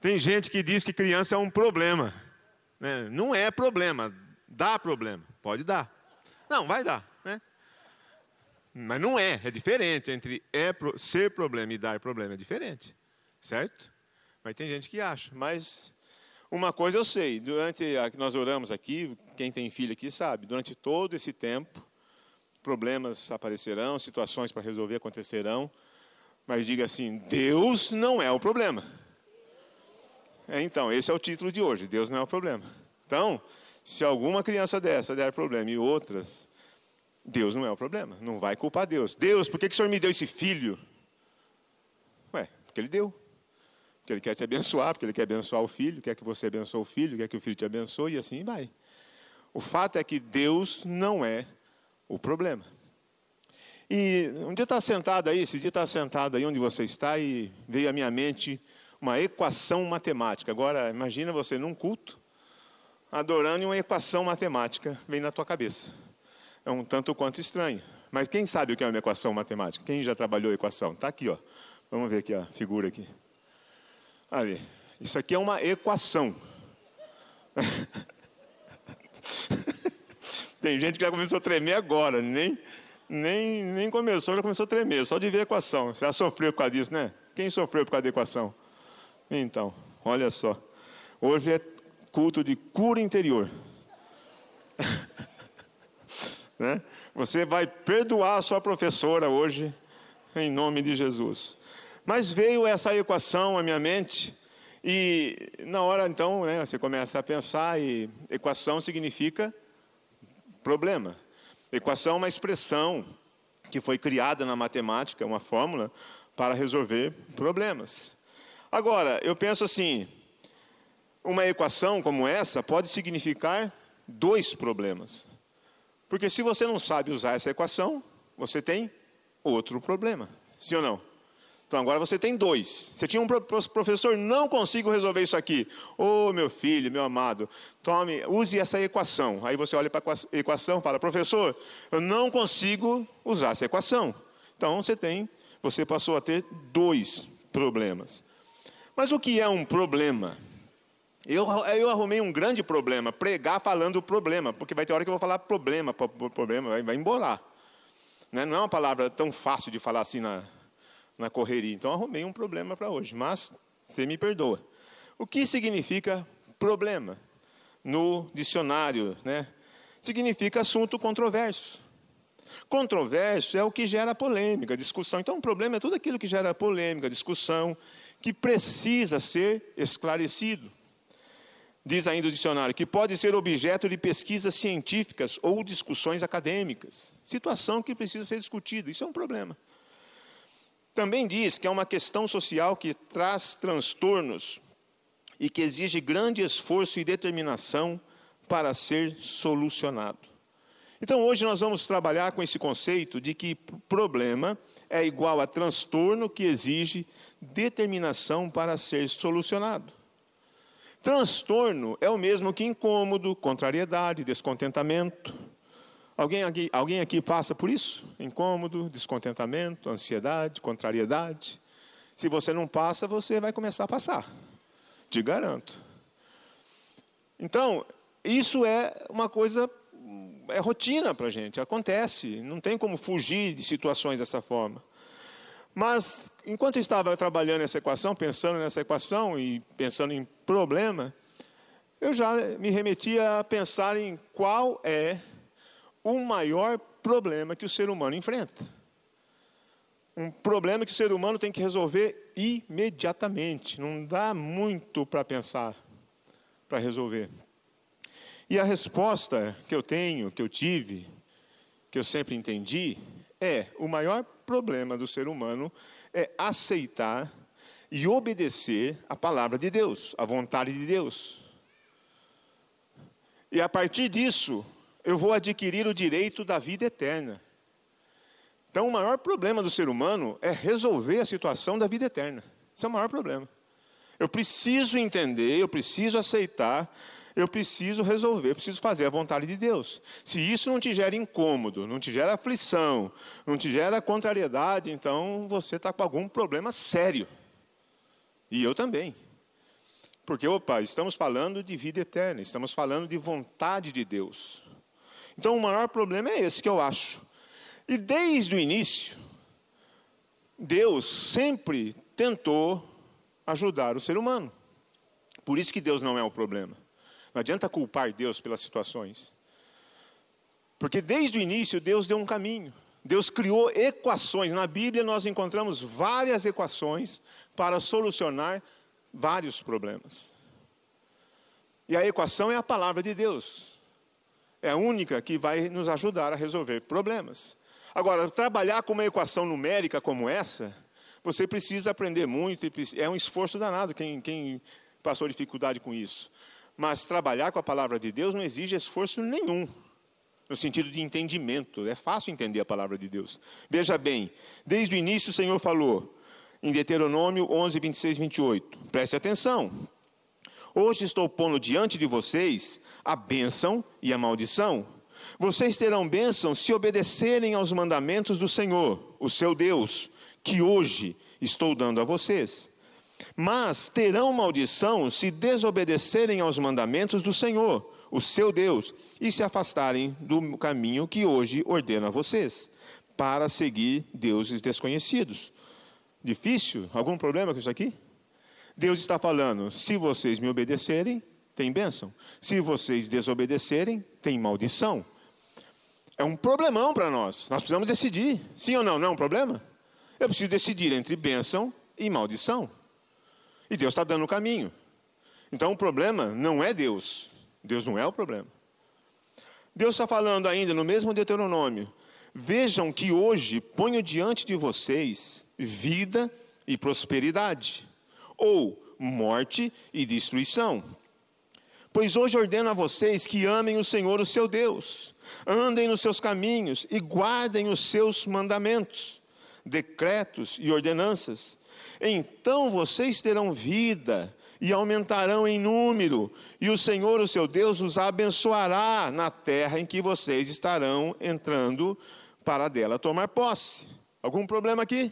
Tem gente que diz que criança é um problema. Né? Não é problema, dá problema. Pode dar. Não, vai dar. Né? Mas não é, é diferente. Entre é, ser problema e dar problema é diferente. Certo? Mas tem gente que acha. Mas uma coisa eu sei, durante a que nós oramos aqui, quem tem filho aqui sabe, durante todo esse tempo, problemas aparecerão, situações para resolver acontecerão, mas diga assim: Deus não é o problema. É, então, esse é o título de hoje: Deus não é o problema. Então, se alguma criança dessa der problema e outras, Deus não é o problema. Não vai culpar Deus. Deus, por que, que o Senhor me deu esse filho? Ué, porque Ele deu. Porque Ele quer te abençoar, porque Ele quer abençoar o filho, quer que você abençoe o filho, quer que o filho te abençoe e assim vai. O fato é que Deus não é o problema. E um dia está sentado aí, esse dia está sentado aí onde você está e veio à minha mente uma equação matemática. Agora, imagina você num culto, adorando e uma equação matemática vem na tua cabeça. É um tanto quanto estranho. Mas quem sabe o que é uma equação matemática? Quem já trabalhou equação? Está aqui, ó. Vamos ver aqui a figura aqui. Ali. Isso aqui é uma equação. Tem gente que já começou a tremer agora, nem, nem, nem começou, já começou a tremer, só de ver a equação. Você já sofreu por causa disso, né? Quem sofreu por causa da equação? Então, olha só. Hoje é culto de cura interior. né? Você vai perdoar a sua professora hoje, em nome de Jesus. Mas veio essa equação à minha mente, e na hora então, né, você começa a pensar, e equação significa problema. Equação é uma expressão que foi criada na matemática, uma fórmula para resolver problemas. Agora, eu penso assim: uma equação como essa pode significar dois problemas. Porque se você não sabe usar essa equação, você tem outro problema. Sim ou não? Então agora você tem dois. Você tinha um professor, não consigo resolver isso aqui. Ô oh, meu filho, meu amado, tome, use essa equação. Aí você olha para a equação e fala, professor, eu não consigo usar essa equação. Então você tem, você passou a ter dois problemas. Mas o que é um problema? Eu, eu arrumei um grande problema, pregar falando problema, porque vai ter hora que eu vou falar problema, problema, vai, vai embolar. Né? Não é uma palavra tão fácil de falar assim na, na correria. Então arrumei um problema para hoje, mas você me perdoa. O que significa problema? No dicionário, né? Significa assunto controverso. Controverso é o que gera polêmica, discussão. Então, o problema é tudo aquilo que gera polêmica, discussão, que precisa ser esclarecido. Diz ainda o dicionário que pode ser objeto de pesquisas científicas ou discussões acadêmicas. Situação que precisa ser discutida. Isso é um problema. Também diz que é uma questão social que traz transtornos e que exige grande esforço e determinação para ser solucionado. Então, hoje nós vamos trabalhar com esse conceito de que problema é igual a transtorno que exige determinação para ser solucionado. Transtorno é o mesmo que incômodo, contrariedade, descontentamento. Alguém aqui, alguém aqui passa por isso? Incômodo, descontentamento, ansiedade, contrariedade. Se você não passa, você vai começar a passar. Te garanto. Então, isso é uma coisa, é rotina para a gente, acontece. Não tem como fugir de situações dessa forma. Mas, enquanto eu estava trabalhando essa equação, pensando nessa equação e pensando em problema, eu já me remetia a pensar em qual é o maior problema que o ser humano enfrenta. Um problema que o ser humano tem que resolver imediatamente, não dá muito para pensar, para resolver. E a resposta que eu tenho, que eu tive, que eu sempre entendi, é: o maior problema do ser humano é aceitar e obedecer a palavra de Deus, a vontade de Deus. E a partir disso, eu vou adquirir o direito da vida eterna. Então, o maior problema do ser humano é resolver a situação da vida eterna. Esse é o maior problema. Eu preciso entender, eu preciso aceitar, eu preciso resolver, eu preciso fazer a vontade de Deus. Se isso não te gera incômodo, não te gera aflição, não te gera contrariedade, então você está com algum problema sério. E eu também. Porque, opa, estamos falando de vida eterna, estamos falando de vontade de Deus. Então, o maior problema é esse que eu acho. E desde o início, Deus sempre tentou ajudar o ser humano. Por isso que Deus não é o problema. Não adianta culpar Deus pelas situações. Porque desde o início Deus deu um caminho. Deus criou equações. Na Bíblia nós encontramos várias equações para solucionar vários problemas. E a equação é a palavra de Deus. É a única que vai nos ajudar a resolver problemas. Agora, trabalhar com uma equação numérica como essa, você precisa aprender muito, é um esforço danado quem, quem passou dificuldade com isso. Mas trabalhar com a palavra de Deus não exige esforço nenhum, no sentido de entendimento. É fácil entender a palavra de Deus. Veja bem, desde o início o Senhor falou, em Deuteronômio 11, 26, 28. Preste atenção. Hoje estou pondo diante de vocês a bênção e a maldição. Vocês terão bênção se obedecerem aos mandamentos do Senhor, o seu Deus, que hoje estou dando a vocês. Mas terão maldição se desobedecerem aos mandamentos do Senhor, o seu Deus, e se afastarem do caminho que hoje ordeno a vocês, para seguir deuses desconhecidos. Difícil? Algum problema com isso aqui? Deus está falando: se vocês me obedecerem, tem bênção. Se vocês desobedecerem, tem maldição. É um problemão para nós. Nós precisamos decidir. Sim ou não? Não é um problema? Eu preciso decidir entre bênção e maldição. E Deus está dando o caminho. Então o problema não é Deus. Deus não é o problema. Deus está falando ainda no mesmo Deuteronômio: Vejam que hoje ponho diante de vocês vida e prosperidade, ou morte e destruição. Pois hoje ordeno a vocês que amem o Senhor, o seu Deus, andem nos seus caminhos e guardem os seus mandamentos, decretos e ordenanças. Então vocês terão vida e aumentarão em número, e o Senhor, o seu Deus, os abençoará na terra em que vocês estarão entrando para dela tomar posse. Algum problema aqui?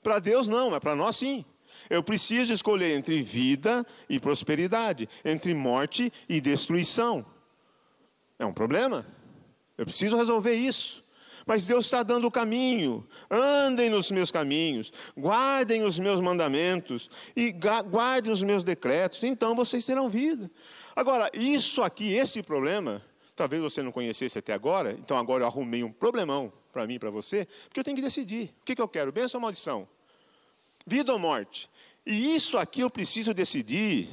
Para Deus não, mas para nós sim. Eu preciso escolher entre vida e prosperidade, entre morte e destruição. É um problema. Eu preciso resolver isso. Mas Deus está dando o caminho. Andem nos meus caminhos, guardem os meus mandamentos e guardem os meus decretos, então vocês terão vida. Agora, isso aqui, esse problema, talvez você não conhecesse até agora, então agora eu arrumei um problemão para mim e para você, porque eu tenho que decidir. O que, que eu quero, bênção ou maldição? Vida ou morte? E isso aqui eu preciso decidir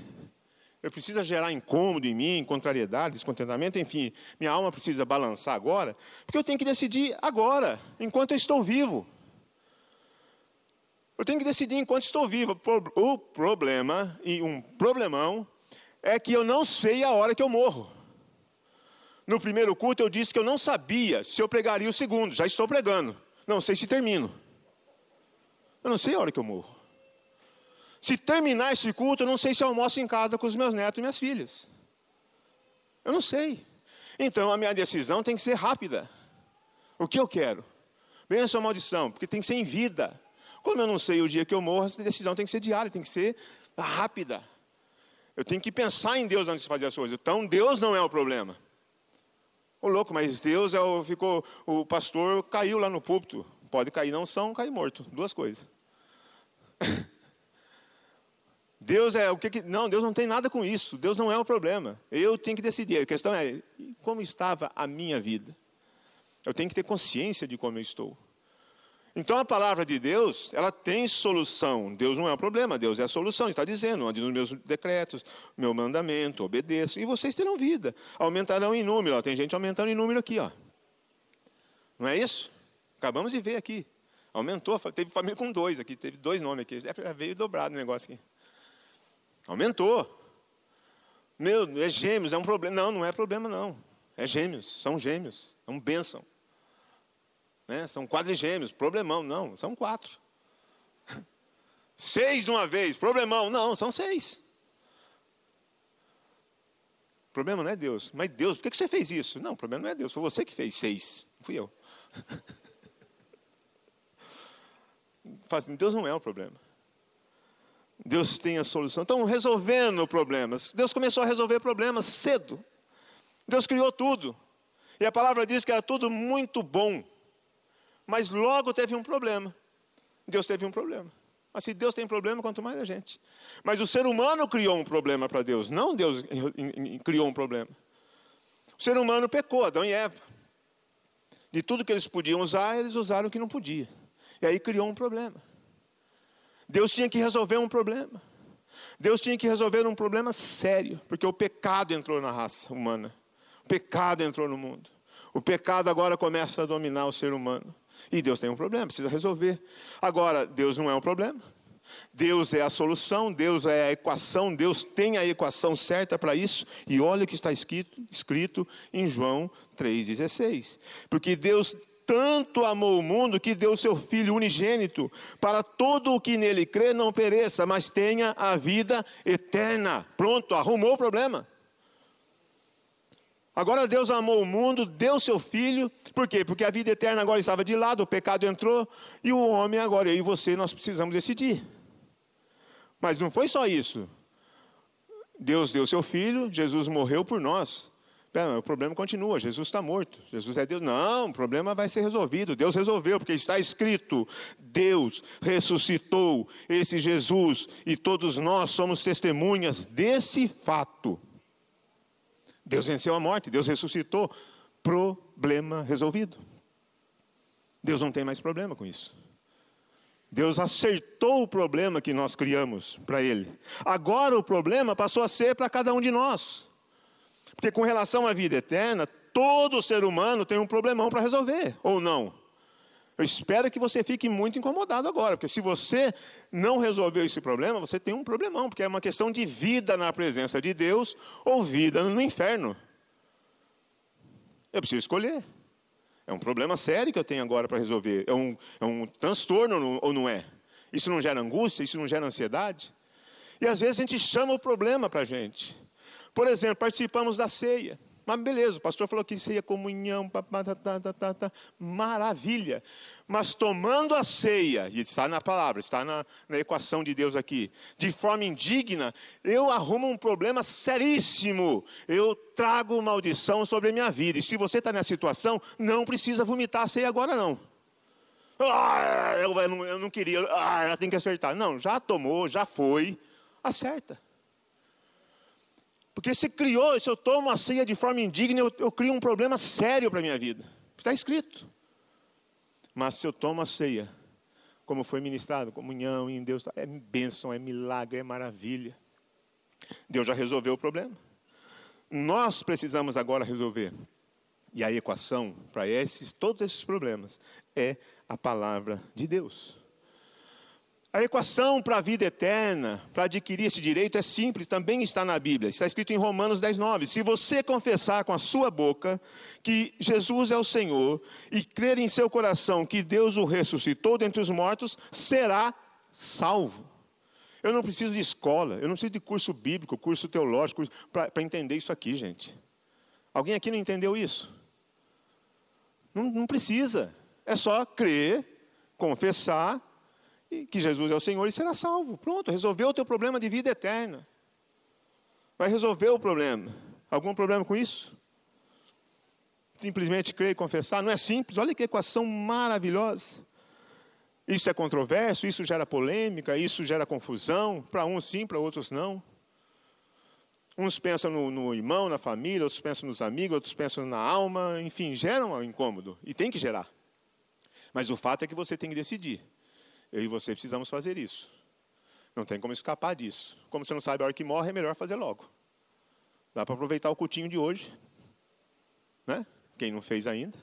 eu preciso gerar incômodo em mim, contrariedade, descontentamento, enfim, minha alma precisa balançar agora, porque eu tenho que decidir agora, enquanto eu estou vivo. Eu tenho que decidir enquanto estou vivo. O problema, e um problemão, é que eu não sei a hora que eu morro. No primeiro culto eu disse que eu não sabia se eu pregaria o segundo, já estou pregando. Não sei se termino. Eu não sei a hora que eu morro. Se terminar esse culto, eu não sei se eu almoço em casa com os meus netos e minhas filhas. Eu não sei. Então a minha decisão tem que ser rápida. O que eu quero? Bênção ou maldição? Porque tem que ser em vida. Como eu não sei o dia que eu morro, essa decisão tem que ser diária, tem que ser rápida. Eu tenho que pensar em Deus antes de fazer as coisas. Então Deus não é o problema. Ô louco, mas Deus é o, ficou, o pastor caiu lá no púlpito. Pode cair não são, cair morto. Duas coisas. Deus é o que, que, Não, Deus não tem nada com isso. Deus não é o problema. Eu tenho que decidir. A questão é como estava a minha vida. Eu tenho que ter consciência de como eu estou. Então a palavra de Deus, ela tem solução. Deus não é o problema, Deus é a solução. Está dizendo, ande nos meus decretos, meu mandamento, obedeço, e vocês terão vida. Aumentarão em número. Ó, tem gente aumentando em número aqui, ó. Não é isso? Acabamos de ver aqui. Aumentou, teve família com dois aqui, teve dois nomes aqui. Já veio dobrado o negócio aqui. Aumentou. Meu, é gêmeos, é um problema. Não, não é problema, não. É gêmeos, são gêmeos, é um bênção. Né? São quadrigêmeos, problemão, não, são quatro. Seis de uma vez, problemão, não, são seis. O problema não é Deus, mas Deus, por que você fez isso? Não, o problema não é Deus, foi você que fez seis, não fui eu. Deus não é o problema. Deus tem a solução. Então, resolvendo problemas. Deus começou a resolver problemas cedo. Deus criou tudo. E a palavra diz que era tudo muito bom. Mas logo teve um problema. Deus teve um problema. Mas se Deus tem problema, quanto mais a gente. Mas o ser humano criou um problema para Deus, não Deus criou um problema. O ser humano pecou, Adão e Eva. De tudo que eles podiam usar, eles usaram o que não podia. E aí criou um problema. Deus tinha que resolver um problema. Deus tinha que resolver um problema sério, porque o pecado entrou na raça humana. O pecado entrou no mundo. O pecado agora começa a dominar o ser humano. E Deus tem um problema, precisa resolver. Agora, Deus não é um problema. Deus é a solução, Deus é a equação, Deus tem a equação certa para isso. E olha o que está escrito, escrito em João 3,16. Porque Deus tanto amou o mundo que deu seu Filho unigênito, para todo o que nele crê não pereça, mas tenha a vida eterna. Pronto, arrumou o problema. Agora Deus amou o mundo, deu seu filho, por quê? Porque a vida eterna agora estava de lado, o pecado entrou, e o homem agora, eu e você, nós precisamos decidir. Mas não foi só isso. Deus deu seu filho, Jesus morreu por nós. Pera, o problema continua, Jesus está morto, Jesus é Deus. Não, o problema vai ser resolvido. Deus resolveu, porque está escrito: Deus ressuscitou esse Jesus, e todos nós somos testemunhas desse fato. Deus venceu a morte, Deus ressuscitou. Problema resolvido. Deus não tem mais problema com isso. Deus acertou o problema que nós criamos para Ele. Agora o problema passou a ser para cada um de nós. Porque com relação à vida eterna, todo ser humano tem um problemão para resolver, ou não? Eu espero que você fique muito incomodado agora, porque se você não resolveu esse problema, você tem um problemão, porque é uma questão de vida na presença de Deus ou vida no inferno. Eu preciso escolher. É um problema sério que eu tenho agora para resolver. É um, é um transtorno ou não é? Isso não gera angústia? Isso não gera ansiedade? E às vezes a gente chama o problema para a gente. Por exemplo, participamos da ceia. Mas beleza, o pastor falou que ceia, comunhão, tá, tá, tá, tá, maravilha. Mas tomando a ceia, e está na palavra, está na, na equação de Deus aqui, de forma indigna, eu arrumo um problema seríssimo. Eu trago maldição sobre a minha vida. E se você está nessa situação, não precisa vomitar a ceia agora, não. Ah, eu, eu, não, eu não queria, ah, eu tenho que acertar. Não, já tomou, já foi, acerta. Porque se criou, se eu tomo a ceia de forma indigna, eu, eu crio um problema sério para a minha vida. Está escrito. Mas se eu tomo a ceia, como foi ministrado, comunhão em Deus, é bênção, é milagre, é maravilha. Deus já resolveu o problema. Nós precisamos agora resolver. E a equação para esses, todos esses problemas é a palavra de Deus. A equação para a vida eterna, para adquirir esse direito, é simples, também está na Bíblia. Está escrito em Romanos 10, 9. Se você confessar com a sua boca que Jesus é o Senhor e crer em seu coração que Deus o ressuscitou dentre os mortos, será salvo. Eu não preciso de escola, eu não preciso de curso bíblico, curso teológico, para entender isso aqui, gente. Alguém aqui não entendeu isso? Não, não precisa. É só crer, confessar que Jesus é o Senhor e será salvo. Pronto, resolveu o teu problema de vida eterna. Vai resolver o problema. Algum problema com isso? Simplesmente crer e confessar? Não é simples. Olha que equação maravilhosa. Isso é controverso, isso gera polêmica, isso gera confusão. Para uns sim, para outros não. Uns pensam no, no, irmão, na família, outros pensam nos amigos, outros pensam na alma, enfim, geram um incômodo. E tem que gerar. Mas o fato é que você tem que decidir. Eu e você precisamos fazer isso. Não tem como escapar disso. Como você não sabe a hora que morre, é melhor fazer logo. Dá para aproveitar o cultinho de hoje. Né? Quem não fez ainda,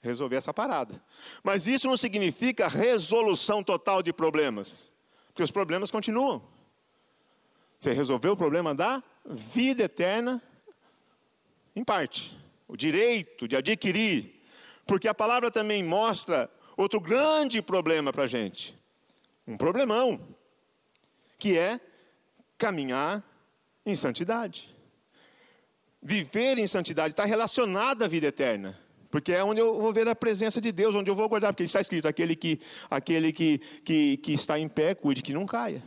resolver essa parada. Mas isso não significa resolução total de problemas. Porque os problemas continuam. Você resolveu o problema da vida eterna, em parte. O direito de adquirir. Porque a palavra também mostra outro grande problema para a gente um problemão, que é caminhar em santidade. Viver em santidade está relacionado à vida eterna. Porque é onde eu vou ver a presença de Deus, onde eu vou guardar, porque está escrito: aquele que, aquele que, que, que está em pé, cuide que não caia.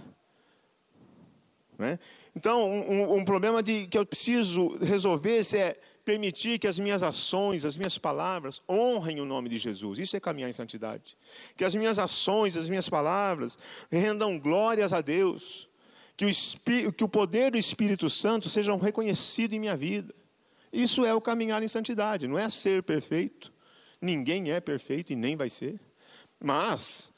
Né? Então, um, um, problema de, que eu preciso resolver é permitir que as minhas ações, as minhas palavras honrem o nome de Jesus. Isso é caminhar em santidade. Que as minhas ações, as minhas palavras rendam glórias a Deus. Que o, que o poder do Espírito Santo seja reconhecido em minha vida. Isso é o caminhar em santidade, não é ser perfeito. Ninguém é perfeito e nem vai ser. Mas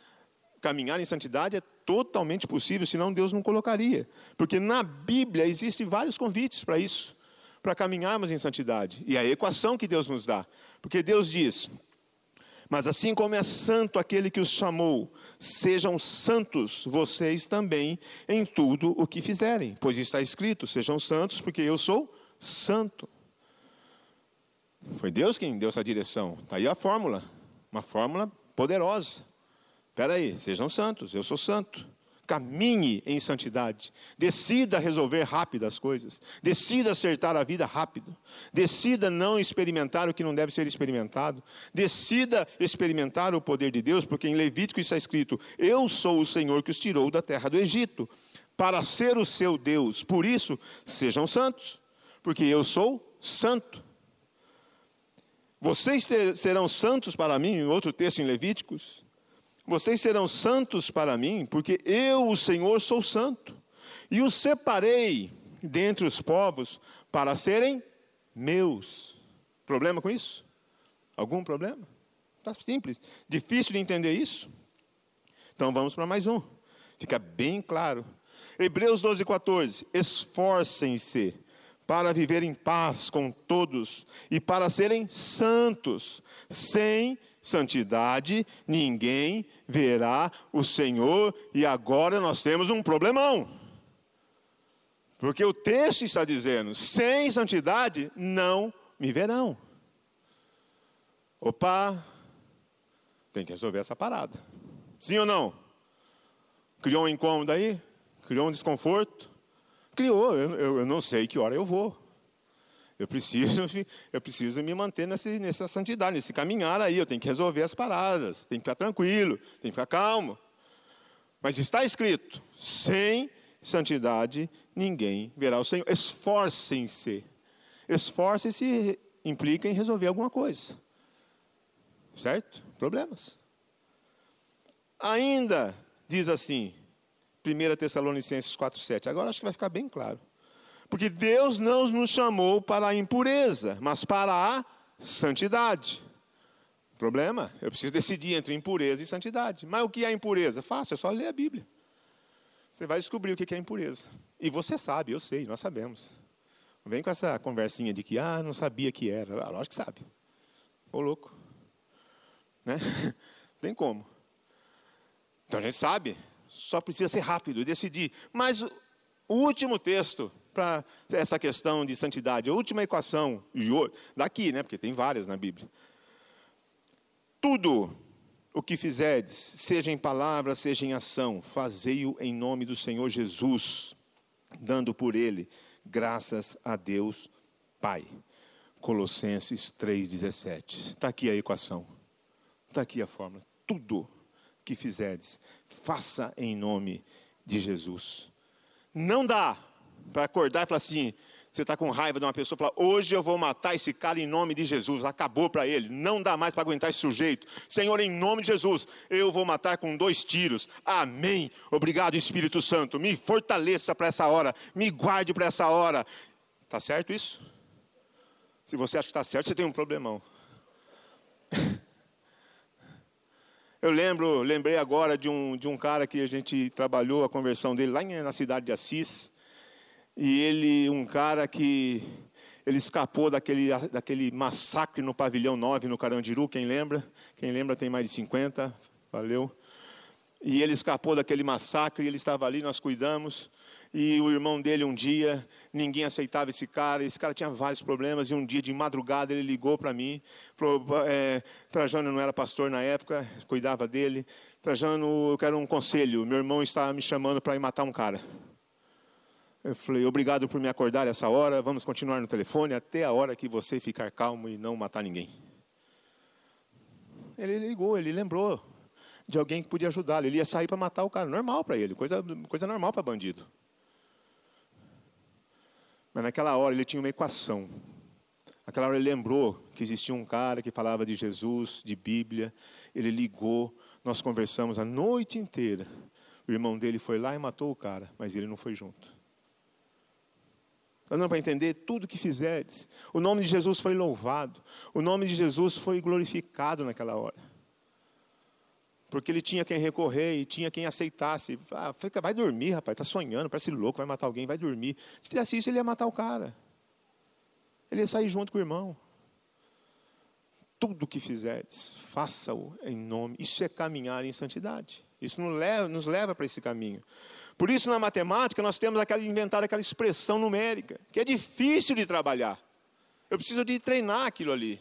caminhar em santidade é totalmente possível, senão Deus não colocaria. Porque na Bíblia existem vários convites para isso, para caminharmos em santidade. E a equação que Deus nos dá. Porque Deus diz: Mas assim como é santo aquele que os chamou, sejam santos vocês também em tudo o que fizerem. Pois está escrito: Sejam santos, porque eu sou santo. Foi Deus quem deu essa direção. Está aí a fórmula. Uma fórmula poderosa. Espera aí, sejam santos, eu sou santo. Caminhe em santidade. Decida resolver rápido as coisas. Decida acertar a vida rápido. Decida não experimentar o que não deve ser experimentado. Decida experimentar o poder de Deus, porque em Levítico está escrito: Eu sou o Senhor que os tirou da terra do Egito, para ser o seu Deus. Por isso, sejam santos, porque eu sou santo. Vocês serão santos para mim, outro texto em Levíticos. Vocês serão santos para mim, porque eu, o Senhor, sou santo. E os separei dentre os povos para serem meus. Problema com isso? Algum problema? Está simples. Difícil de entender isso? Então vamos para mais um. Fica bem claro. Hebreus 12, 14. Esforcem-se para viver em paz com todos e para serem santos, sem santidade, ninguém verá o Senhor, e agora nós temos um problemão. Porque o texto está dizendo: sem santidade não me verão. Opa, tem que resolver essa parada. Sim ou não? Criou um incômodo aí? Criou um desconforto? Criou, eu, eu, eu não sei que hora eu vou. Eu preciso, eu preciso me manter nessa, nessa santidade, nesse caminhar aí. Eu tenho que resolver as paradas, tenho que ficar tranquilo, tenho que ficar calmo. Mas está escrito: sem santidade ninguém verá o Senhor. Esforcem-se. Esforcem-se implica em resolver alguma coisa. Certo? Problemas. Ainda diz assim, 1 Tessalonicenses 4,7. Agora acho que vai ficar bem claro. Porque Deus não nos chamou para a impureza, mas para a santidade. Problema? Eu preciso decidir entre impureza e santidade. Mas o que é impureza? Fácil, é só ler a Bíblia. Você vai descobrir o que é impureza. E você sabe, eu sei, nós sabemos. Não vem com essa conversinha de que, ah, não sabia que era. Ah, lógico que sabe. Ô louco. Né? Tem como. Então a gente sabe. Só precisa ser rápido, decidir. Mas o último texto para essa questão de santidade. A última equação, daqui, né, porque tem várias na Bíblia. Tudo o que fizerdes, seja em palavra, seja em ação, fazei-o em nome do Senhor Jesus, dando por ele graças a Deus Pai. Colossenses 3,17. Está aqui a equação. Está aqui a fórmula. Tudo que fizerdes, faça em nome de Jesus. Não dá para acordar e falar assim: você está com raiva de uma pessoa, fala, hoje eu vou matar esse cara em nome de Jesus, acabou para ele, não dá mais para aguentar esse sujeito. Senhor, em nome de Jesus, eu vou matar com dois tiros. Amém. Obrigado, Espírito Santo. Me fortaleça para essa hora, me guarde para essa hora. Está certo isso? Se você acha que está certo, você tem um problemão. Eu lembro, lembrei agora de um, de um cara que a gente trabalhou a conversão dele lá na cidade de Assis. E ele, um cara que ele escapou daquele, daquele massacre no pavilhão 9 no Carandiru, quem lembra? Quem lembra tem mais de 50, valeu. E ele escapou daquele massacre, ele estava ali, nós cuidamos. E o irmão dele, um dia, ninguém aceitava esse cara, esse cara tinha vários problemas. E um dia, de madrugada, ele ligou para mim. Falou: é, Trajano não era pastor na época, cuidava dele. Trajano, eu quero um conselho. Meu irmão está me chamando para ir matar um cara. Eu falei, obrigado por me acordar essa hora, vamos continuar no telefone até a hora que você ficar calmo e não matar ninguém. Ele ligou, ele lembrou de alguém que podia ajudá-lo. Ele ia sair para matar o cara, normal para ele, coisa, coisa normal para bandido. Mas naquela hora ele tinha uma equação. Naquela hora ele lembrou que existia um cara que falava de Jesus, de Bíblia. Ele ligou, nós conversamos a noite inteira. O irmão dele foi lá e matou o cara, mas ele não foi junto. Dando para entender tudo que fizeres. O nome de Jesus foi louvado. O nome de Jesus foi glorificado naquela hora. Porque ele tinha quem recorrer e tinha quem aceitasse. Ah, vai dormir, rapaz, está sonhando, parece louco, vai matar alguém, vai dormir. Se fizesse isso, ele ia matar o cara. Ele ia sair junto com o irmão. Tudo que fizeres, faça-o em nome. Isso é caminhar em santidade. Isso nos leva, nos leva para esse caminho. Por isso, na matemática, nós temos aquela, inventar aquela expressão numérica, que é difícil de trabalhar. Eu preciso de treinar aquilo ali.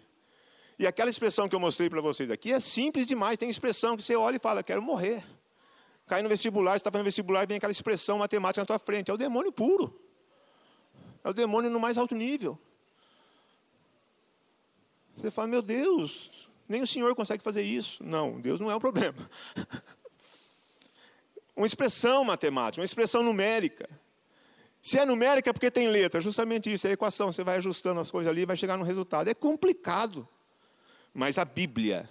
E aquela expressão que eu mostrei para vocês aqui é simples demais. Tem expressão que você olha e fala, quero morrer. Cai no vestibular, você está fazendo vestibular e vem aquela expressão matemática na tua frente. É o demônio puro. É o demônio no mais alto nível. Você fala, meu Deus, nem o Senhor consegue fazer isso. Não, Deus não é o problema. uma expressão matemática, uma expressão numérica. Se é numérica é porque tem letra, justamente isso, é equação, você vai ajustando as coisas ali e vai chegar no resultado. É complicado. Mas a Bíblia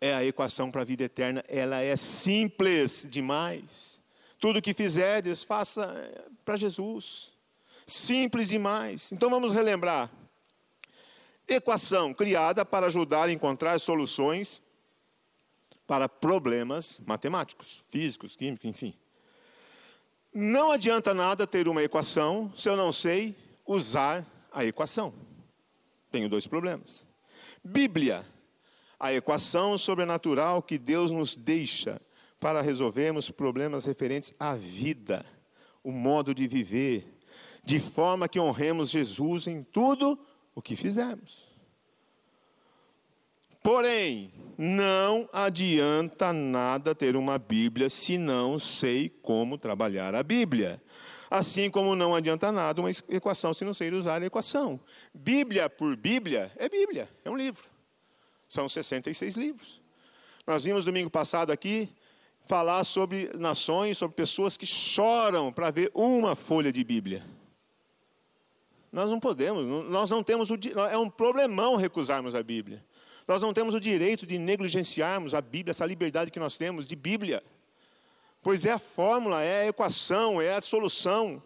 é a equação para a vida eterna, ela é simples demais. Tudo que fizerdes, faça eh, para Jesus. Simples demais. Então vamos relembrar. Equação criada para ajudar a encontrar soluções para problemas matemáticos, físicos, químicos, enfim. Não adianta nada ter uma equação se eu não sei usar a equação. Tenho dois problemas. Bíblia, a equação sobrenatural que Deus nos deixa para resolvermos problemas referentes à vida, o modo de viver, de forma que honremos Jesus em tudo o que fizermos. Porém, não adianta nada ter uma Bíblia se não sei como trabalhar a Bíblia. Assim como não adianta nada uma equação se não sei usar a equação. Bíblia por Bíblia é Bíblia, é um livro. São 66 livros. Nós vimos domingo passado aqui falar sobre nações, sobre pessoas que choram para ver uma folha de Bíblia. Nós não podemos, nós não temos o, é um problemão recusarmos a Bíblia. Nós não temos o direito de negligenciarmos a Bíblia, essa liberdade que nós temos de Bíblia. Pois é a fórmula, é a equação, é a solução.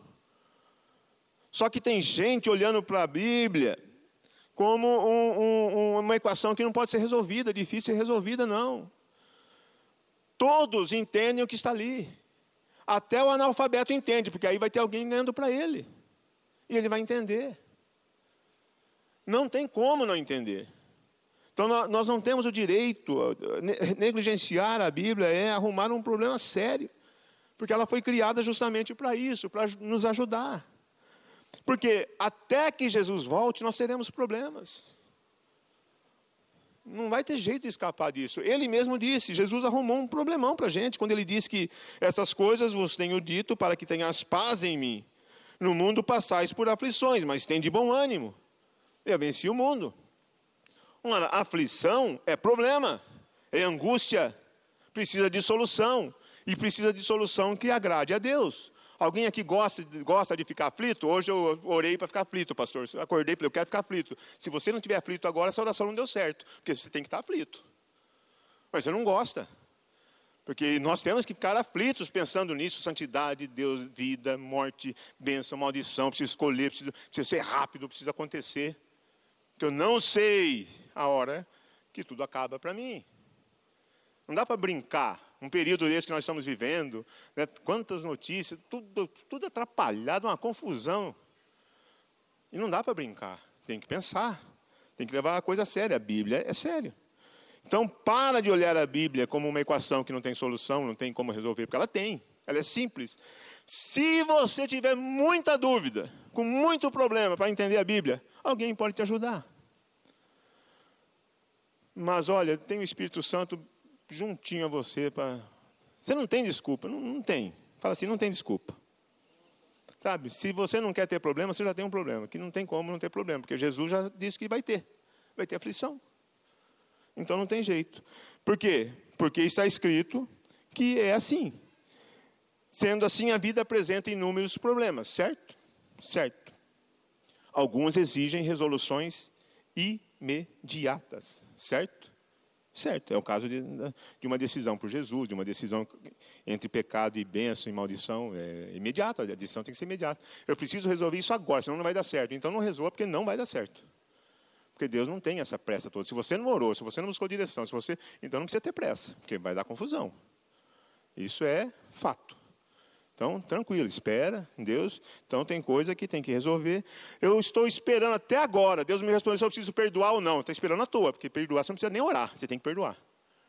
Só que tem gente olhando para a Bíblia como um, um, uma equação que não pode ser resolvida, difícil ser resolvida, não. Todos entendem o que está ali. Até o analfabeto entende, porque aí vai ter alguém lendo para ele. E ele vai entender. Não tem como não entender. Então, nós não temos o direito, negligenciar a Bíblia é arrumar um problema sério, porque ela foi criada justamente para isso, para nos ajudar. Porque até que Jesus volte, nós teremos problemas. Não vai ter jeito de escapar disso. Ele mesmo disse, Jesus arrumou um problemão para a gente, quando ele disse que essas coisas vos tenho dito para que tenhas paz em mim. No mundo passais por aflições, mas tem de bom ânimo. Eu venci o mundo. Uma aflição é problema, é angústia, precisa de solução, e precisa de solução que agrade a Deus. Alguém aqui gosta, gosta de ficar aflito? Hoje eu orei para ficar aflito, pastor. Acordei e falei, eu quero ficar aflito. Se você não estiver aflito agora, essa oração não deu certo, porque você tem que estar aflito. Mas você não gosta. Porque nós temos que ficar aflitos pensando nisso, santidade, Deus, vida, morte, bênção, maldição, precisa escolher, precisa, ser rápido, precisa acontecer. Que eu não sei a hora que tudo acaba para mim. Não dá para brincar. Um período desse que nós estamos vivendo, né, quantas notícias, tudo, tudo atrapalhado, uma confusão. E não dá para brincar. Tem que pensar. Tem que levar a coisa a sério. A Bíblia é sério. Então, para de olhar a Bíblia como uma equação que não tem solução, não tem como resolver, porque ela tem. Ela é simples. Se você tiver muita dúvida, com muito problema para entender a Bíblia, alguém pode te ajudar. Mas olha, tem o Espírito Santo juntinho a você para. Você não tem desculpa, não, não tem. Fala assim, não tem desculpa. Sabe, se você não quer ter problema, você já tem um problema, que não tem como não ter problema, porque Jesus já disse que vai ter, vai ter aflição. Então não tem jeito. Por quê? Porque está escrito que é assim. Sendo assim, a vida apresenta inúmeros problemas, certo? Certo. alguns exigem resoluções imediatas, certo? Certo, é o caso de, de, uma decisão por Jesus, de uma decisão entre pecado e bênção e maldição, é imediata, a decisão tem que ser imediata. Eu preciso resolver isso agora, senão não vai dar certo. Então não resolva, porque não vai dar certo. Porque Deus não tem essa pressa toda. Se você não orou, se você não buscou direção, se você, então não precisa ter pressa, porque vai dar confusão. Isso é fato. Então, tranquilo, espera em Deus. Então, tem coisa que tem que resolver. Eu estou esperando até agora. Deus me respondeu se eu preciso perdoar ou não. Está esperando à toa, porque perdoar você não precisa nem orar, você tem que perdoar.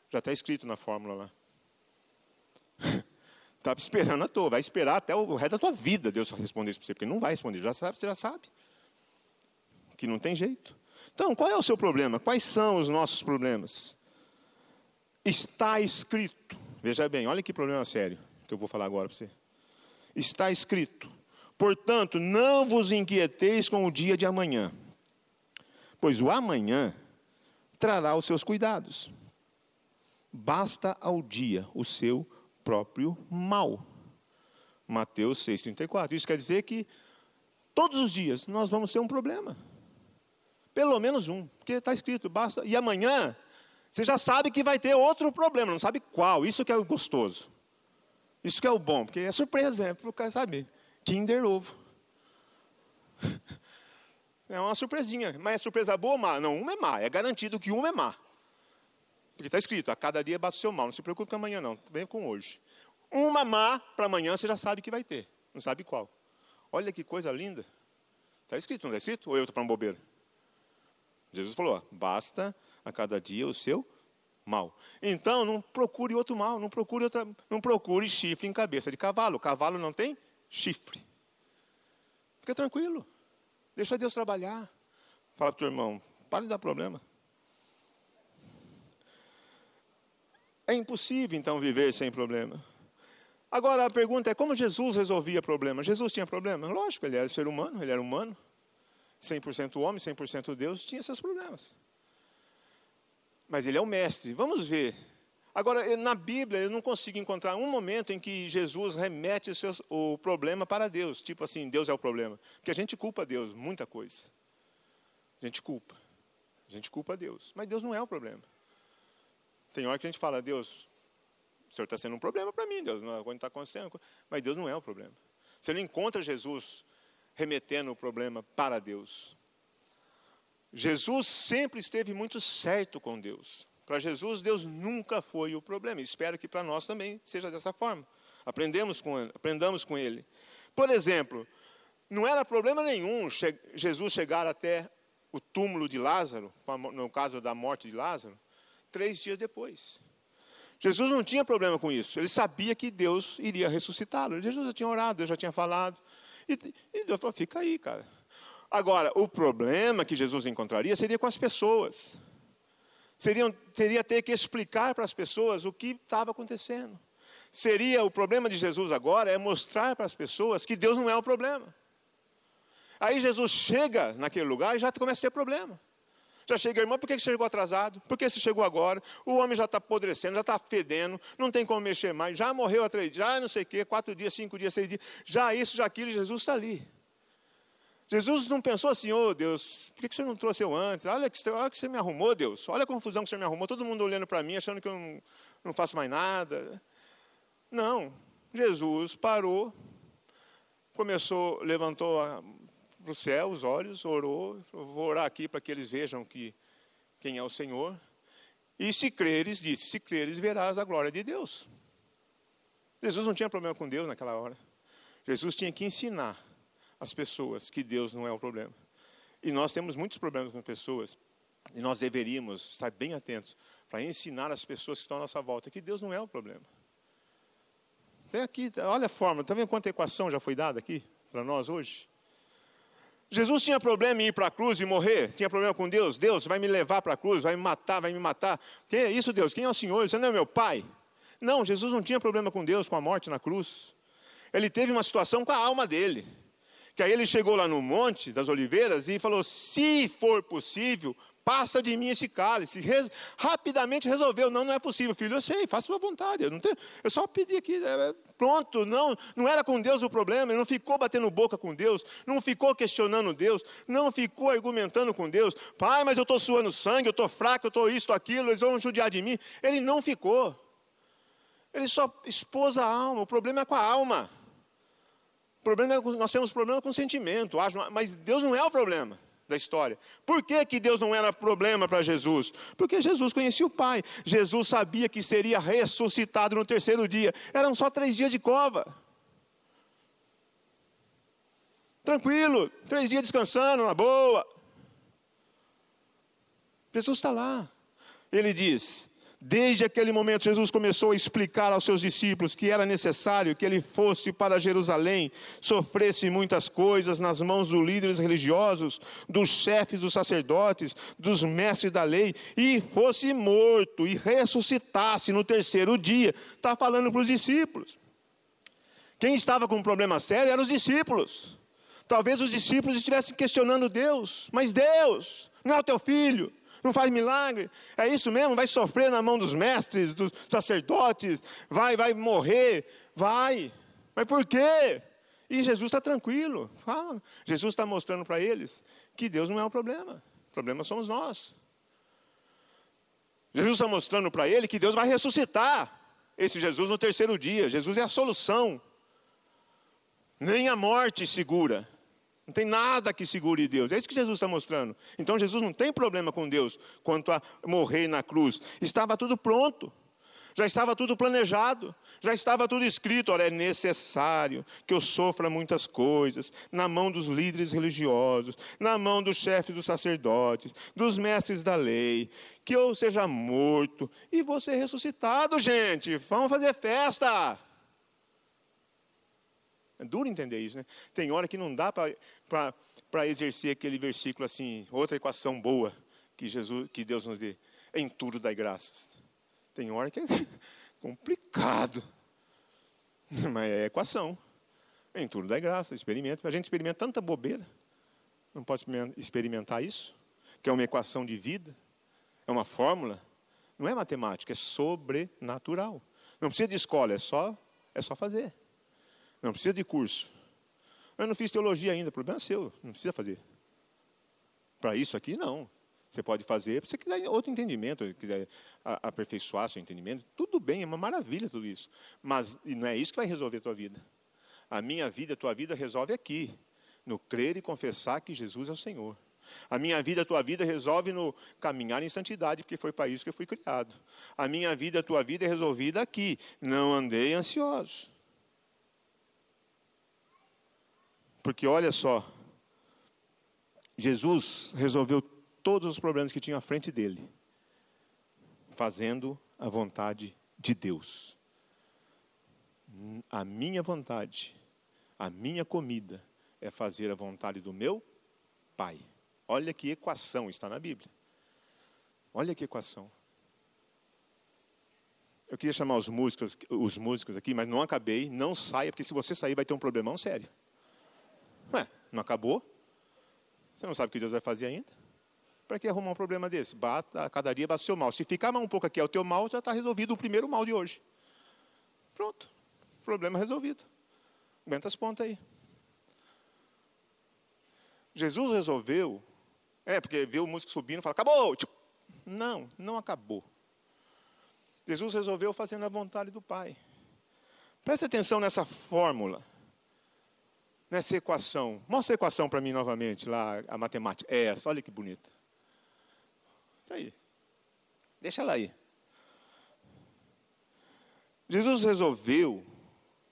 Já está escrito na fórmula lá. Estava esperando à toa, vai esperar até o resto da tua vida Deus responder isso para você, porque não vai responder, já sabe, você já sabe. Que não tem jeito. Então, qual é o seu problema? Quais são os nossos problemas? Está escrito. Veja bem, olha que problema sério que eu vou falar agora para você está escrito: Portanto, não vos inquieteis com o dia de amanhã, pois o amanhã trará os seus cuidados. Basta ao dia o seu próprio mal. Mateus 6,34. Isso quer dizer que todos os dias nós vamos ter um problema. Pelo menos um, porque está escrito, basta. E amanhã, você já sabe que vai ter outro problema, não sabe qual. Isso que é gostoso. Isso que é o bom, porque é surpresa, é para o cara saber. Kinder Ovo. É uma surpresinha, mas é surpresa boa ou má? Não, uma é má, é garantido que uma é má. Porque está escrito, a cada dia basta o seu mal, não se preocupe com amanhã não, vem com hoje. Uma má para amanhã você já sabe que vai ter, não sabe qual. Olha que coisa linda. Está escrito, não está escrito? Ou eu estou falando bobeira? Jesus falou, ó, basta a cada dia o seu mal. Então, não procure outro mal, não procure, outra, não procure chifre em cabeça de cavalo. Cavalo não tem chifre. Fica tranquilo. Deixa Deus trabalhar. Fala para o teu irmão, para de dar problema. É impossível, então, viver sem problema. Agora, a pergunta é como Jesus resolvia problema? Jesus tinha problema? Lógico, ele era ser humano, ele era humano. 100% homem, 100% Deus, tinha seus problemas mas ele é o mestre. Vamos ver. Agora, na Bíblia, eu não consigo encontrar um momento em que Jesus remete o, seu, o problema para Deus. Tipo assim, Deus é o problema. Porque a gente culpa Deus, muita coisa. A gente culpa. A gente culpa Deus. Mas Deus não é o problema. Tem hora que a gente fala, Deus, o Senhor está sendo um problema para mim, Deus, não está acontecendo. Mas Deus não é o problema. Você não encontra Jesus remetendo o problema para Deus. Jesus sempre esteve muito certo com Deus. Para Jesus, Deus nunca foi o problema. Espero que para nós também seja dessa forma. Aprendemos com ele, aprendamos com ele. Por exemplo, não era problema nenhum Jesus chegar até o túmulo de Lázaro, no caso da morte de Lázaro, três dias depois. Jesus não tinha problema com isso. Ele sabia que Deus iria ressuscitá-lo. Jesus já tinha orado, Deus já tinha falado. E, e Deus falou: fica aí, cara. Agora, o problema que Jesus encontraria seria com as pessoas. Seria, seria ter que explicar para as pessoas o que estava acontecendo. Seria o problema de Jesus agora é mostrar para as pessoas que Deus não é o problema. Aí Jesus chega naquele lugar e já começa a ter problema. Já chega, irmão, por que você chegou atrasado? Por que você chegou agora? O homem já está apodrecendo, já está fedendo, não tem como mexer mais, já morreu há três dias, já não sei o quê, quatro dias, cinco dias, seis dias, já isso, já aquilo, Jesus está ali. Jesus não pensou assim, ô oh, Deus, por que você não trouxe eu antes? Olha que, olha que você me arrumou, Deus. Olha a confusão que você me arrumou. Todo mundo olhando para mim, achando que eu não, não faço mais nada. Não. Jesus parou, começou, levantou para o céu os olhos, orou. Vou orar aqui para que eles vejam que, quem é o Senhor. E se creres, disse, se creres, verás a glória de Deus. Jesus não tinha problema com Deus naquela hora. Jesus tinha que ensinar as pessoas que Deus não é o problema. E nós temos muitos problemas com pessoas, e nós deveríamos estar bem atentos para ensinar as pessoas que estão à nossa volta que Deus não é o problema. Vem aqui, olha a forma, está vendo quanta equação já foi dada aqui para nós hoje? Jesus tinha problema em ir para a cruz e morrer? Tinha problema com Deus? Deus vai me levar para a cruz, vai me matar, vai me matar. Quem é isso, Deus? Quem é o Senhor? Você não é meu pai? Não, Jesus não tinha problema com Deus, com a morte na cruz. Ele teve uma situação com a alma dele. Que aí ele chegou lá no Monte das Oliveiras e falou: Se for possível, passa de mim esse cálice. Res, rapidamente resolveu, não, não é possível, filho, eu sei, faça sua vontade. Eu, não tenho, eu só pedi aqui, é, pronto, não, não era com Deus o problema, ele não ficou batendo boca com Deus, não ficou questionando Deus, não ficou argumentando com Deus. Pai, mas eu estou suando sangue, eu estou fraco, eu estou isso, aquilo, eles vão judiar de mim. Ele não ficou. Ele só expôs a alma, o problema é com a alma. Problema é, nós temos problema com sentimento, mas Deus não é o problema da história. Por que, que Deus não era problema para Jesus? Porque Jesus conhecia o Pai. Jesus sabia que seria ressuscitado no terceiro dia. Eram só três dias de cova. Tranquilo, três dias descansando, na boa. Jesus está lá. Ele diz: Desde aquele momento, Jesus começou a explicar aos seus discípulos que era necessário que ele fosse para Jerusalém, sofresse muitas coisas nas mãos dos líderes religiosos, dos chefes dos sacerdotes, dos mestres da lei, e fosse morto e ressuscitasse no terceiro dia. Está falando para os discípulos. Quem estava com um problema sério eram os discípulos. Talvez os discípulos estivessem questionando Deus, mas Deus, não é o teu filho, não faz milagre. É isso mesmo? Vai sofrer na mão dos mestres, dos sacerdotes, vai, vai morrer, vai. Mas por quê? E Jesus está tranquilo. Fala. Jesus está mostrando para eles que Deus não é o problema. O problema somos nós. Jesus está mostrando para ele que Deus vai ressuscitar esse Jesus no terceiro dia. Jesus é a solução. Nem a morte segura. Não tem nada que segure Deus. É isso que Jesus está mostrando. Então Jesus não tem problema com Deus quanto a morrer na cruz. Estava tudo pronto. Já estava tudo planejado, já estava tudo escrito. Olha, é necessário que eu sofra muitas coisas na mão dos líderes religiosos, na mão dos chefes dos sacerdotes, dos mestres da lei, que eu seja morto e vou ser ressuscitado, gente. Vamos fazer festa. É duro entender isso, né? Tem hora que não dá para exercer aquele versículo assim, outra equação boa que Jesus, que Deus nos dê. Em tudo dai graças. Tem hora que é complicado. Mas é equação. Em tudo dai graças, experimenta. A gente experimenta tanta bobeira. Não pode experimentar isso? Que é uma equação de vida, é uma fórmula. Não é matemática, é sobrenatural. Não precisa de escola, é só, é só fazer. Não precisa de curso. Eu não fiz teologia ainda, problema é seu, não precisa fazer. Para isso aqui, não. Você pode fazer, se você quiser outro entendimento, quiser aperfeiçoar seu entendimento, tudo bem, é uma maravilha tudo isso. Mas não é isso que vai resolver a tua vida. A minha vida, a tua vida resolve aqui, no crer e confessar que Jesus é o Senhor. A minha vida, a tua vida resolve no caminhar em santidade, porque foi para isso que eu fui criado. A minha vida, a tua vida é resolvida aqui. Não andei ansioso. Porque olha só, Jesus resolveu todos os problemas que tinha à frente dele, fazendo a vontade de Deus. A minha vontade, a minha comida é fazer a vontade do meu Pai. Olha que equação está na Bíblia. Olha que equação. Eu queria chamar os músicos, os músicos aqui, mas não acabei. Não saia, porque se você sair vai ter um problemão sério. Ué, não acabou? Você não sabe o que Deus vai fazer ainda? Para que arrumar um problema desse? Bata, cada dia bate o seu mal. Se ficar mais um pouco aqui é o teu mal, já está resolvido o primeiro mal de hoje. Pronto. Problema resolvido. Aguenta as pontas aí. Jesus resolveu. É, porque vê o músico subindo e fala, acabou! Tipo, não, não acabou. Jesus resolveu fazendo a vontade do Pai. Preste atenção nessa fórmula nessa equação. Mostra a equação para mim novamente, lá, a matemática. É essa, olha que bonita. Está aí. Deixa ela aí. Jesus resolveu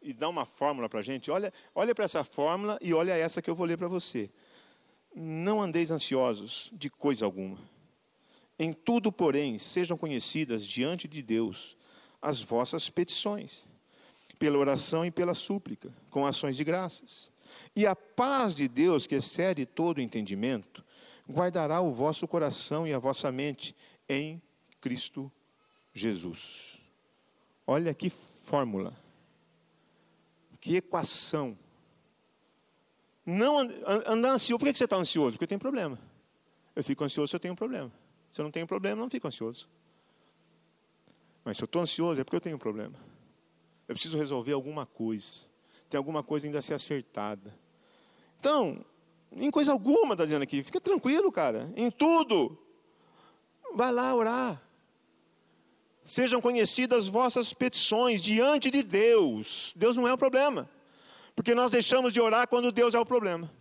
e dá uma fórmula para a gente. Olha, olha para essa fórmula e olha essa que eu vou ler para você. Não andeis ansiosos de coisa alguma. Em tudo, porém, sejam conhecidas diante de Deus as vossas petições, pela oração e pela súplica, com ações de graças. E a paz de Deus, que excede todo entendimento, guardará o vosso coração e a vossa mente em Cristo Jesus. Olha que fórmula, que equação. Não andar ansioso. Por que você está ansioso? Porque eu tenho problema. Eu fico ansioso se eu tenho um problema. Se eu não tenho problema, não fico ansioso. Mas se eu estou ansioso, é porque eu tenho um problema. Eu preciso resolver alguma coisa. Tem alguma coisa ainda a ser acertada. Então, em coisa alguma, está dizendo aqui, fica tranquilo, cara. Em tudo. Vai lá orar. Sejam conhecidas vossas petições diante de Deus. Deus não é o problema. Porque nós deixamos de orar quando Deus é o problema.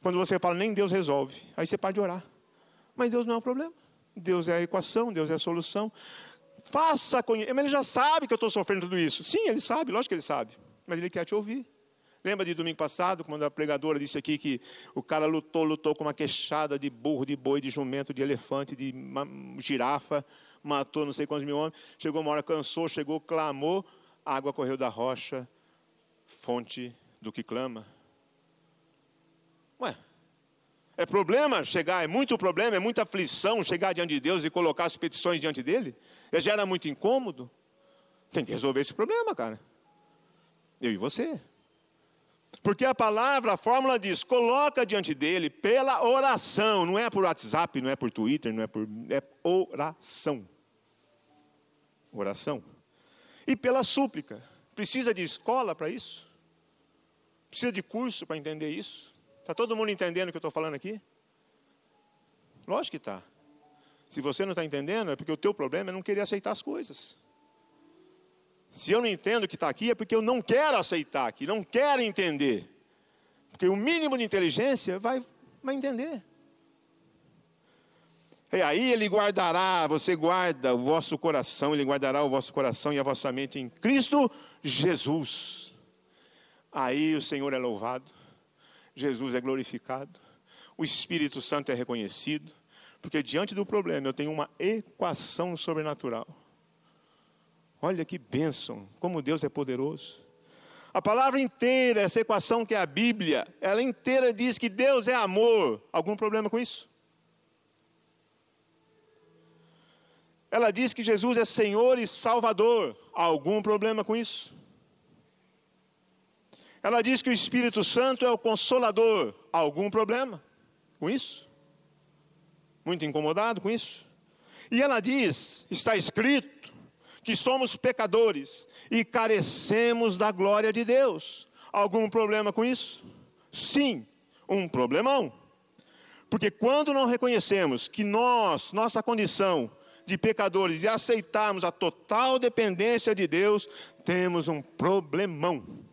Quando você fala, nem Deus resolve. Aí você para de orar. Mas Deus não é o problema. Deus é a equação, Deus é a solução. Faça conhecer. Mas ele já sabe que eu estou sofrendo tudo isso. Sim, ele sabe, lógico que ele sabe. Mas ele quer te ouvir. Lembra de domingo passado, quando a pregadora disse aqui que o cara lutou, lutou com uma queixada de burro, de boi, de jumento, de elefante, de girafa, matou não sei quantos mil homens. Chegou uma hora, cansou, chegou, clamou, a água correu da rocha, fonte do que clama. Ué, é problema chegar, é muito problema, é muita aflição chegar diante de Deus e colocar as petições diante dele? Já gera muito incômodo? Tem que resolver esse problema, cara. Eu e você. Porque a palavra, a fórmula diz: coloca diante dele pela oração, não é por WhatsApp, não é por Twitter, não é por. É oração. Oração. E pela súplica. Precisa de escola para isso? Precisa de curso para entender isso? Está todo mundo entendendo o que eu estou falando aqui? Lógico que está. Se você não está entendendo, é porque o teu problema é não querer aceitar as coisas. Se eu não entendo o que está aqui, é porque eu não quero aceitar aqui, não quero entender. Porque o mínimo de inteligência vai, vai entender. E aí ele guardará, você guarda o vosso coração, ele guardará o vosso coração e a vossa mente em Cristo Jesus. Aí o Senhor é louvado, Jesus é glorificado, o Espírito Santo é reconhecido, porque diante do problema eu tenho uma equação sobrenatural. Olha que bênção, como Deus é poderoso. A palavra inteira, essa equação que é a Bíblia, ela inteira diz que Deus é amor. Algum problema com isso? Ela diz que Jesus é Senhor e Salvador. Algum problema com isso? Ela diz que o Espírito Santo é o Consolador. Algum problema com isso? Muito incomodado com isso? E ela diz: está escrito que somos pecadores e carecemos da glória de Deus. Algum problema com isso? Sim, um problemão. Porque quando não reconhecemos que nós, nossa condição de pecadores e aceitarmos a total dependência de Deus, temos um problemão.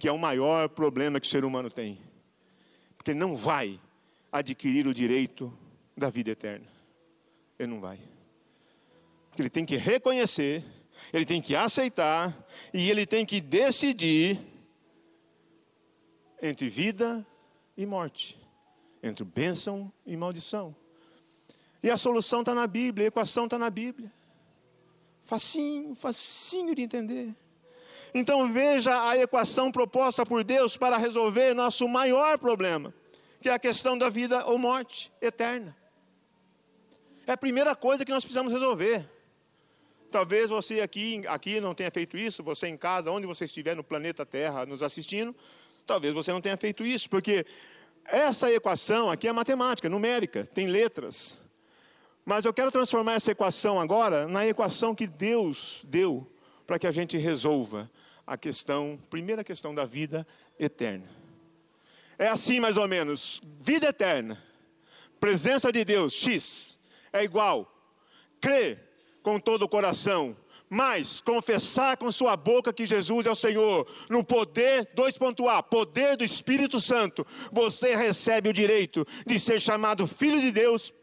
Que é o maior problema que o ser humano tem. Porque não vai adquirir o direito da vida eterna. Ele não vai que ele tem que reconhecer, ele tem que aceitar e ele tem que decidir entre vida e morte, entre bênção e maldição. E a solução está na Bíblia, a equação está na Bíblia. Facinho, facinho de entender. Então veja a equação proposta por Deus para resolver nosso maior problema, que é a questão da vida ou morte eterna. É a primeira coisa que nós precisamos resolver. Talvez você aqui, aqui não tenha feito isso, você em casa, onde você estiver no planeta Terra nos assistindo, talvez você não tenha feito isso, porque essa equação aqui é matemática, numérica, tem letras. Mas eu quero transformar essa equação agora na equação que Deus deu para que a gente resolva a questão, primeira questão da vida eterna. É assim mais ou menos, vida eterna, presença de Deus, X, é igual, crer com todo o coração, mas confessar com sua boca que Jesus é o Senhor, no poder, 2.A, poder do Espírito Santo, você recebe o direito de ser chamado filho de Deus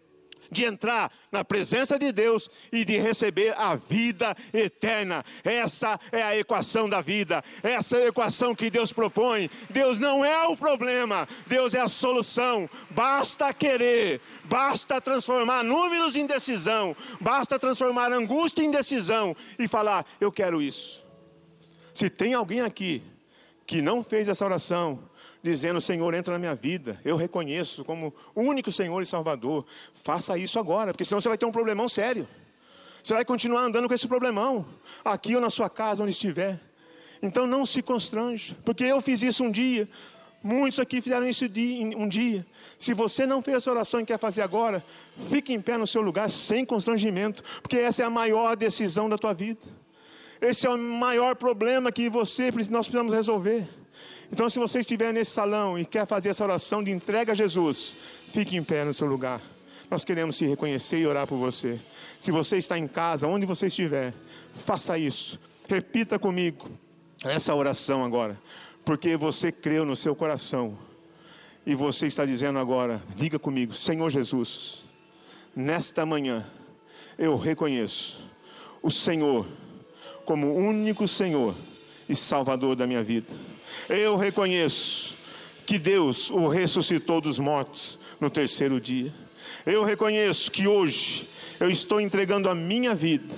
de entrar na presença de Deus e de receber a vida eterna. Essa é a equação da vida, essa é a equação que Deus propõe. Deus não é o problema, Deus é a solução. Basta querer, basta transformar números em decisão, basta transformar angústia em decisão e falar: Eu quero isso. Se tem alguém aqui que não fez essa oração, dizendo: Senhor, entra na minha vida, eu reconheço como único Senhor e Salvador. Faça isso agora, porque senão você vai ter um problemão sério. Você vai continuar andando com esse problemão, aqui ou na sua casa, onde estiver. Então não se constrange, porque eu fiz isso um dia, Muitos aqui fizeram isso um dia. Se você não fez essa oração e quer fazer agora, fique em pé no seu lugar sem constrangimento, porque essa é a maior decisão da tua vida. Esse é o maior problema que você nós precisamos resolver. Então, se você estiver nesse salão e quer fazer essa oração de entrega a Jesus, fique em pé no seu lugar. Nós queremos se reconhecer e orar por você. Se você está em casa, onde você estiver, faça isso. Repita comigo essa oração agora, porque você creu no seu coração e você está dizendo agora: diga comigo, Senhor Jesus, nesta manhã eu reconheço o Senhor como único Senhor e Salvador da minha vida. Eu reconheço que Deus o ressuscitou dos mortos no terceiro dia. Eu reconheço que hoje eu estou entregando a minha vida.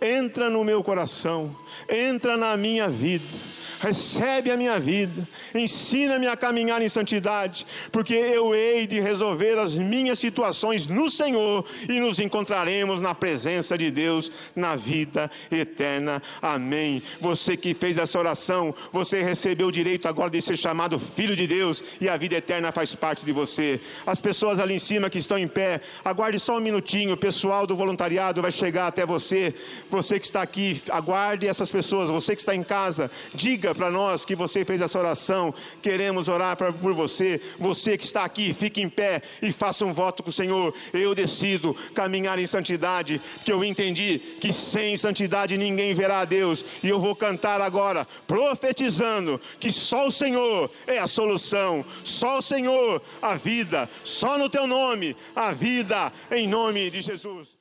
Entra no meu coração, entra na minha vida recebe a minha vida, ensina-me a caminhar em santidade, porque eu hei de resolver as minhas situações no Senhor e nos encontraremos na presença de Deus na vida eterna. Amém. Você que fez essa oração, você recebeu o direito agora de ser chamado filho de Deus e a vida eterna faz parte de você. As pessoas ali em cima que estão em pé, aguarde só um minutinho, o pessoal do voluntariado vai chegar até você. Você que está aqui, aguarde essas pessoas, você que está em casa, diga para nós que você fez essa oração. Queremos orar pra, por você. Você que está aqui, fique em pé e faça um voto com o Senhor. Eu decido caminhar em santidade, porque eu entendi que sem santidade ninguém verá a Deus. E eu vou cantar agora, profetizando que só o Senhor é a solução, só o Senhor a vida, só no teu nome a vida, em nome de Jesus.